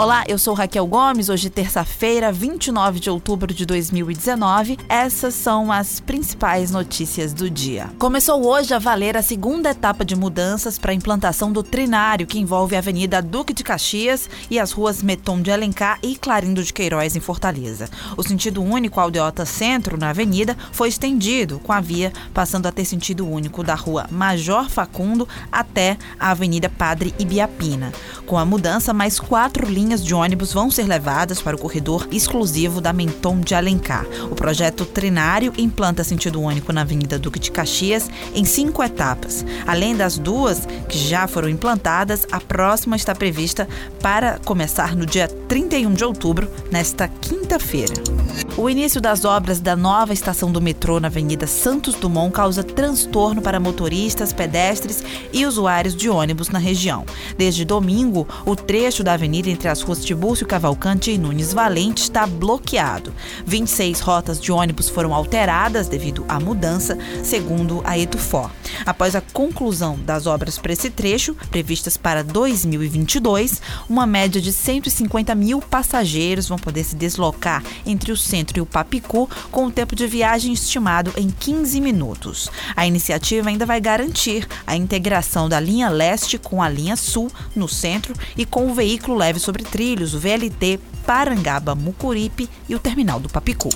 Olá, eu sou Raquel Gomes. Hoje, terça-feira, 29 de outubro de 2019. Essas são as principais notícias do dia. Começou hoje a valer a segunda etapa de mudanças para a implantação do trinário, que envolve a Avenida Duque de Caxias e as ruas Meton de Alencar e Clarindo de Queiroz, em Fortaleza. O sentido único Aldeota Centro, na avenida, foi estendido, com a via passando a ter sentido único da rua Major Facundo até a Avenida Padre Ibiapina. Com a mudança, mais quatro linhas de ônibus vão ser levadas para o corredor exclusivo da Menton de Alencar. O projeto Trinário implanta sentido único na Avenida Duque de Caxias em cinco etapas. Além das duas que já foram implantadas, a próxima está prevista para começar no dia 31 de outubro, nesta quinta-feira. O início das obras da nova estação do metrô na Avenida Santos Dumont causa transtorno para motoristas, pedestres e usuários de ônibus na região. Desde domingo, o trecho da avenida entre as ruas Tibúrcio Cavalcante e Nunes Valente está bloqueado. 26 rotas de ônibus foram alteradas devido à mudança, segundo a Etufó. Após a conclusão das obras para esse trecho, previstas para 2022, uma média de 150 mil passageiros vão poder se deslocar entre o centro e o Papicu, com o tempo de viagem estimado em 15 minutos. A iniciativa ainda vai garantir a integração da linha leste com a linha sul no centro e com o veículo leve sobre trilhos, o VLT Parangaba Mucuripe e o terminal do Papicu.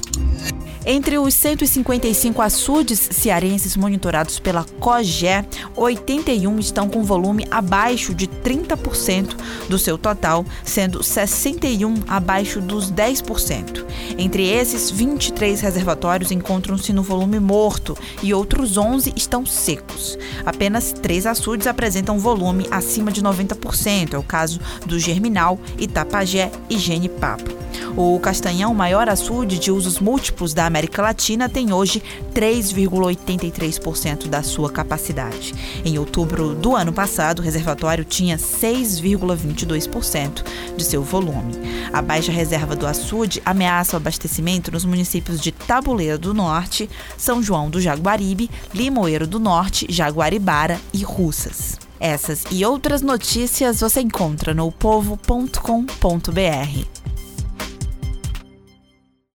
Entre os 155 açudes cearenses monitorados pela COGÉ, 81 estão com volume abaixo de 30% do seu total, sendo 61 abaixo dos 10%. Entre esses, 23 reservatórios encontram-se no volume morto e outros 11 estão secos. Apenas três açudes apresentam volume acima de 90%, é o caso do Germinal, Itapajé e Genipapo. O Castanhão, maior açude de usos múltiplos da América Latina, tem hoje 3,83% da sua capacidade. Em outubro do ano passado, o reservatório tinha 6,22% de seu volume. A baixa reserva do açude ameaça o abastecimento nos municípios de Tabuleiro do Norte, São João do Jaguaribe, Limoeiro do Norte, Jaguaribara e Russas. Essas e outras notícias você encontra no povo.com.br.